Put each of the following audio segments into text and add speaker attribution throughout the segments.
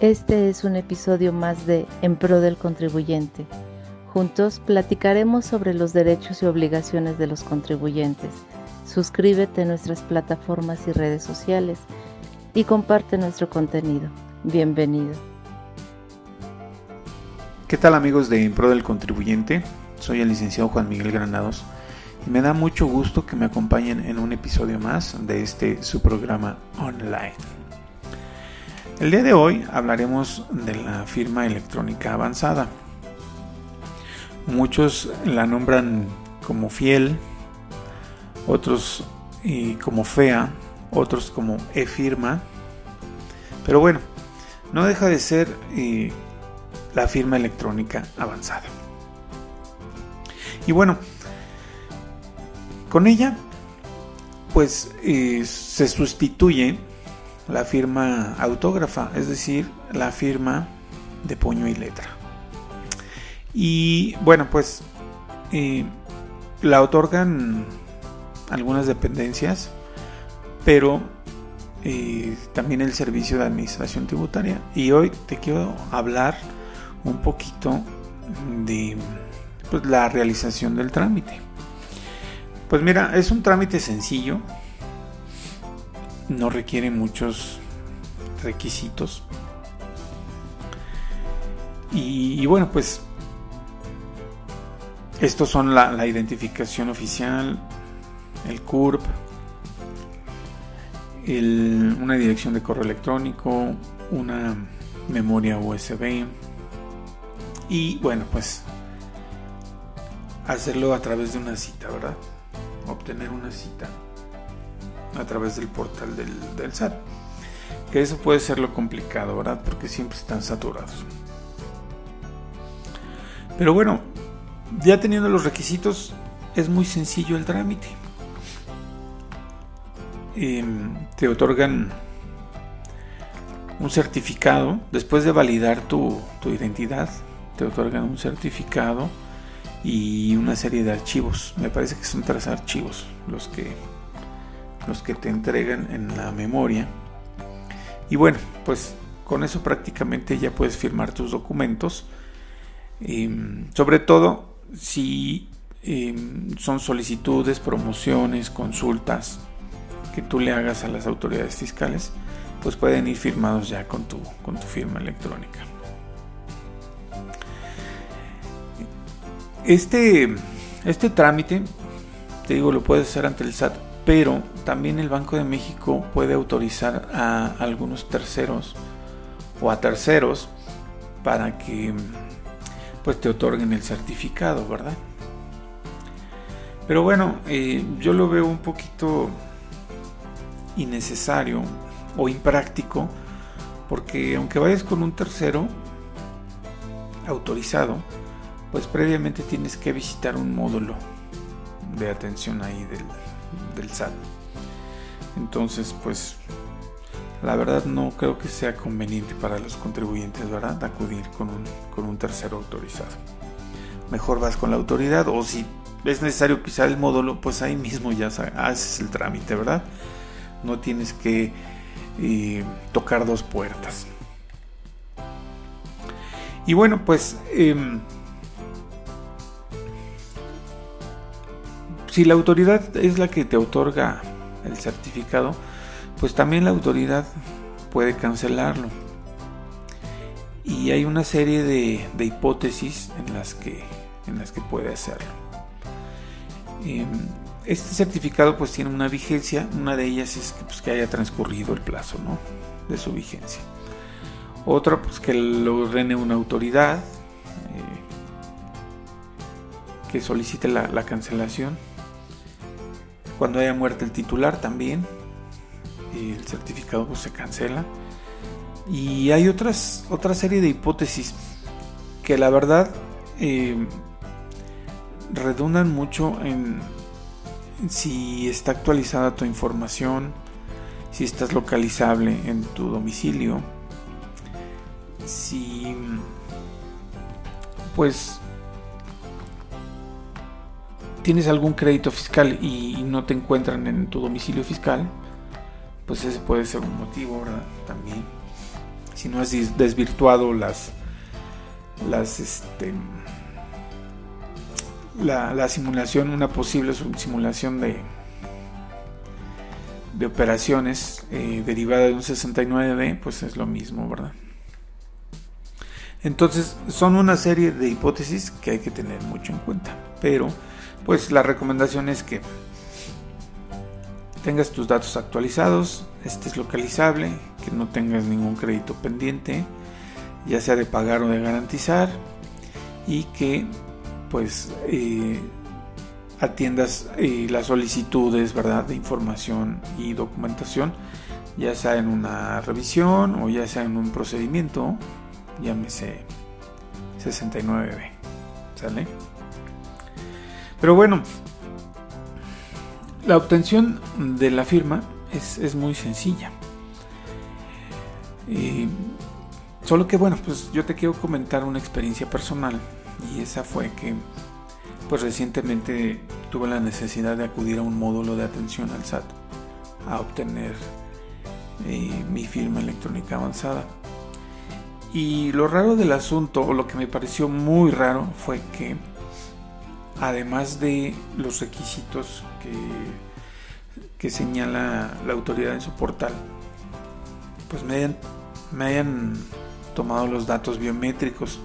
Speaker 1: Este es un episodio más de En Pro del Contribuyente. Juntos platicaremos sobre los derechos y obligaciones de los contribuyentes. Suscríbete a nuestras plataformas y redes sociales y comparte nuestro contenido. Bienvenido.
Speaker 2: ¿Qué tal amigos de En Pro del Contribuyente? Soy el licenciado Juan Miguel Granados y me da mucho gusto que me acompañen en un episodio más de este su programa online. El día de hoy hablaremos de la firma electrónica avanzada. Muchos la nombran como fiel, otros como fea, otros como e-firma. Pero bueno, no deja de ser la firma electrónica avanzada. Y bueno, con ella pues se sustituye la firma autógrafa, es decir, la firma de puño y letra. Y bueno, pues eh, la otorgan algunas dependencias, pero eh, también el servicio de administración tributaria. Y hoy te quiero hablar un poquito de pues, la realización del trámite. Pues mira, es un trámite sencillo, no requiere muchos requisitos. Y, bueno, pues estos son la, identificación oficial, el CURP, una dirección de correo electrónico, una memoria USB y bueno, pues hacerlo a través de una cita, ¿verdad? Obtener una cita a través del portal del, SAT. Que eso puede ser lo complicado, ¿verdad? Porque siempre están saturados. Pero bueno, ya teniendo los requisitos, es muy sencillo el trámite. Em, te otorgan un certificado, después de validar tu, tu identidad, te otorgan un certificado y una serie de archivos. Me parece que son tres archivos los que los que te entregan en la memoria. Y bueno, pues con eso prácticamente ya puedes firmar tus documentos. Em, sobre todo si em, son solicitudes, promociones, consultas que tú le hagas a las autoridades fiscales, pues pueden ir firmados ya con tu, con tu firma electrónica. Este, este trámite, te digo, lo puedes hacer ante el SAT pero también el Banco de México puede autorizar a algunos terceros o a terceros para que pues te otorguen el certificado, ¿verdad? Pero bueno, eh, yo lo veo un poquito innecesario o impráctico porque aunque vayas con un tercero autorizado, pues previamente tienes que visitar un módulo de atención ahí del, del SAT. Entonces, pues la verdad no creo que sea conveniente para los contribuyentes, ¿verdad? Acudir con un, con un tercero autorizado. Mejor vas con la autoridad o si es necesario pisar el módulo, pues ahí mismo ya haces el trámite, ¿verdad? No tienes que eh, tocar dos puertas. Y bueno, pues em, si la autoridad es la que te otorga el certificado, pues también la autoridad puede cancelarlo. Y hay una serie de, hipótesis en las, que, en las que puede hacerlo. Em, este certificado pues tiene una vigencia, una de ellas es que, pues, que haya transcurrido el plazo de su vigencia. Otra pues que lo ordene una autoridad, eh, que solicite la cancelación cuando haya muerto el titular también, el certificado pues, se cancela. Y hay otras, otra serie de hipótesis que la verdad eh, redundan mucho en si está actualizada tu información, si estás localizable en tu domicilio, si pues tienes algún crédito fiscal y no te encuentran en tu domicilio fiscal, pues ese puede ser un motivo, ¿verdad? También. si no has desvirtuado las, las, este, la, simulación, una posible simulación de, de operaciones eh, derivada de un 69D, pues es lo mismo, ¿verdad? Entonces son una serie de hipótesis que hay que tener mucho en cuenta. Pero pues la recomendación es que tengas tus datos actualizados, estés localizable, que no tengas ningún crédito pendiente, ya sea de pagar o de garantizar, y que pues eh, atiendas eh, las solicitudes ¿verdad? de información y documentación, ya sea en una revisión o ya sea en un procedimiento llámese 69B. ¿Sale? Pero bueno, la obtención de la firma es, muy sencilla. solo que bueno, pues yo te quiero comentar una experiencia personal y esa fue que pues recientemente tuve la necesidad de acudir a un módulo de atención al SAT a obtener eh, mi firma electrónica avanzada. Y lo raro del asunto, o lo que me pareció muy raro, fue que además de los requisitos que, señala la autoridad en su portal, pues me hayan, me hayan tomado los datos biométricos.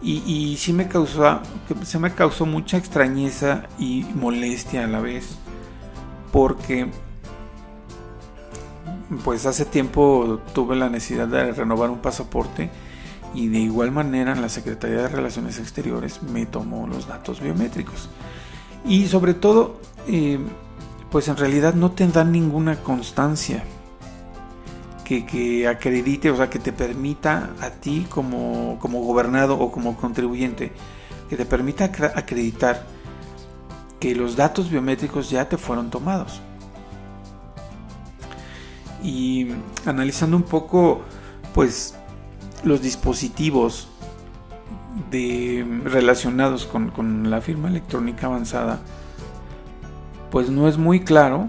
Speaker 2: Y, y sí me causó, se me causó mucha extrañeza y molestia a la vez, porque pues hace tiempo tuve la necesidad de renovar un pasaporte y de igual manera la Secretaría de Relaciones Exteriores me tomó los datos biométricos. Y sobre todo, eh, pues en realidad no te dan ninguna constancia que, que, acredite, o sea, que te permita a ti como, como gobernado o como contribuyente, que te permita acreditar que los datos biométricos ya te fueron tomados y analizando un poco pues los dispositivos de, relacionados con, la firma electrónica avanzada pues no es muy claro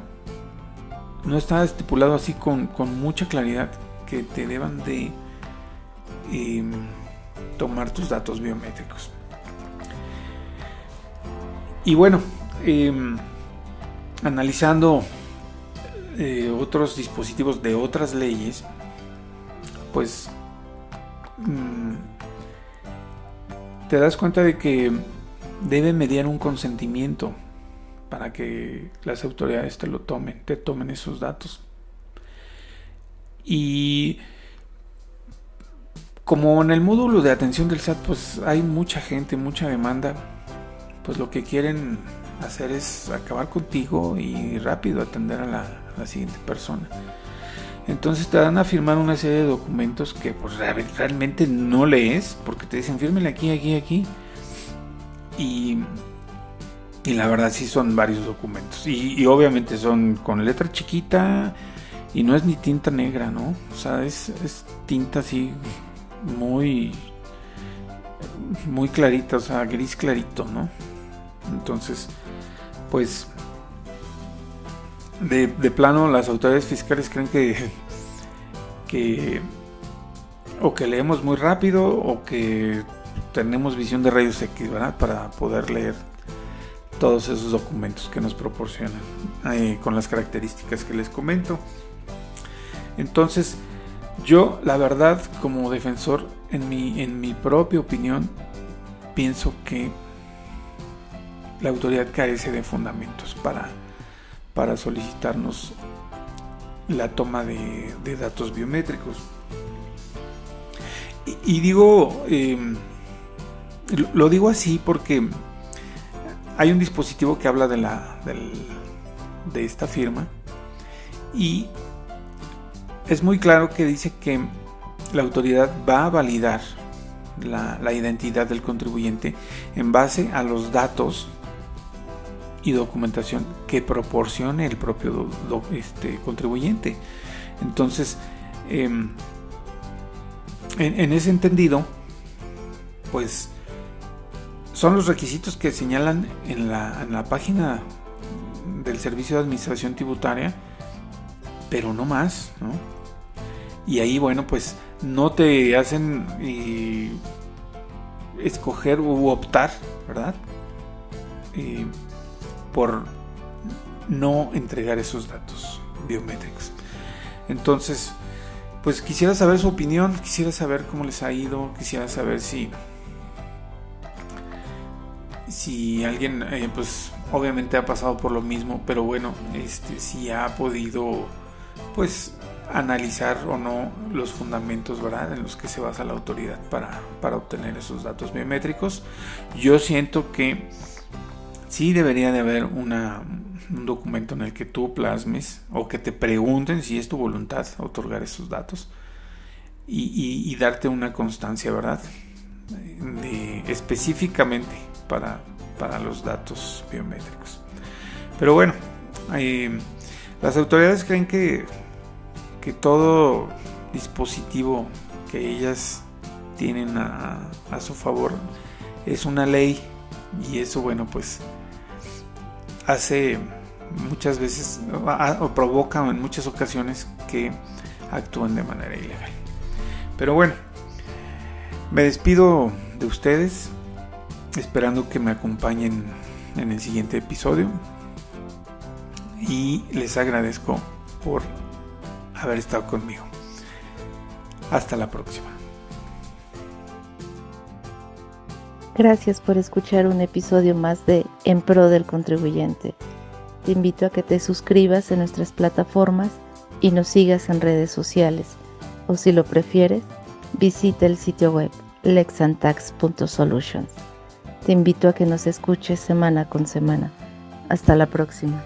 Speaker 2: no está estipulado así con, mucha claridad que te deban de em, tomar tus datos biométricos. Y bueno em, analizando eh, otros dispositivos de otras leyes, pues te das cuenta de que debe mediar un consentimiento para que las autoridades te lo tomen, te tomen esos datos. Y como en el módulo de atención del SAT, pues hay mucha gente, mucha demanda, pues lo que quieren hacer es acabar contigo y rápido atender a la, la siguiente persona. Entonces te dan a firmar una serie de documentos que pues realmente no lees, porque te dicen fírmele aquí, aquí, aquí. Y, y la verdad sí son varios documentos. Y, obviamente son con letra chiquita y no es ni tinta negra, ¿no? O sea, es, es tinta así muy, muy clarita, o sea, gris clarito, ¿no? Entonces, pues de, plano las autoridades fiscales creen que, que o que leemos muy rápido o que tenemos visión de rayos X. Para poder leer todos esos documentos que nos proporcionan eh, con las características que les comento. Entonces, yo la verdad como defensor, en mi, en mi propia opinión, pienso que la autoridad carece de fundamentos para para solicitarnos la toma de, datos biométricos. Y, digo, em, lo digo así porque hay un dispositivo que habla de, la, de esta firma y es muy claro que dice que la autoridad va a validar la, la, identidad del contribuyente en base a los datos y documentación que proporcione el propio este, contribuyente. Entonces, em, en, ese entendido, pues son los requisitos que señalan en la, en la página del Servicio de Administración Tributaria, pero no más, Y ahí, bueno, pues no te hacen eh, escoger u optar, ¿verdad? Eh, por no entregar esos datos biométricos. Entonces, pues quisiera saber su opinión, quisiera saber cómo les ha ido, quisiera saber si si alguien eh, pues obviamente ha pasado por lo mismo, pero bueno, este si ha podido pues analizar o no los fundamentos ¿verdad? en los que se basa la autoridad para, para obtener esos datos biométricos. Yo siento que sí debería de haber una, un documento en el que tú plasmes o que te pregunten si es tu voluntad otorgar esos datos y, darte una constancia, ¿verdad? Específicamente para, para los datos biométricos. Pero bueno, eh, las autoridades creen que que todo dispositivo que ellas tienen a, su favor es una ley y eso bueno pues hace muchas veces o provoca en muchas ocasiones que actúen de manera ilegal. Pero bueno, me despido de ustedes esperando que me acompañen en el siguiente episodio y les agradezco por haber estado conmigo. Hasta la próxima.
Speaker 1: Gracias por escuchar un episodio más de En Pro del Contribuyente. Te invito a que te suscribas en nuestras plataformas y nos sigas en redes sociales. O si lo prefieres, visita el sitio web lexantax.solutions. Te invito a que nos escuches semana con semana. Hasta la próxima.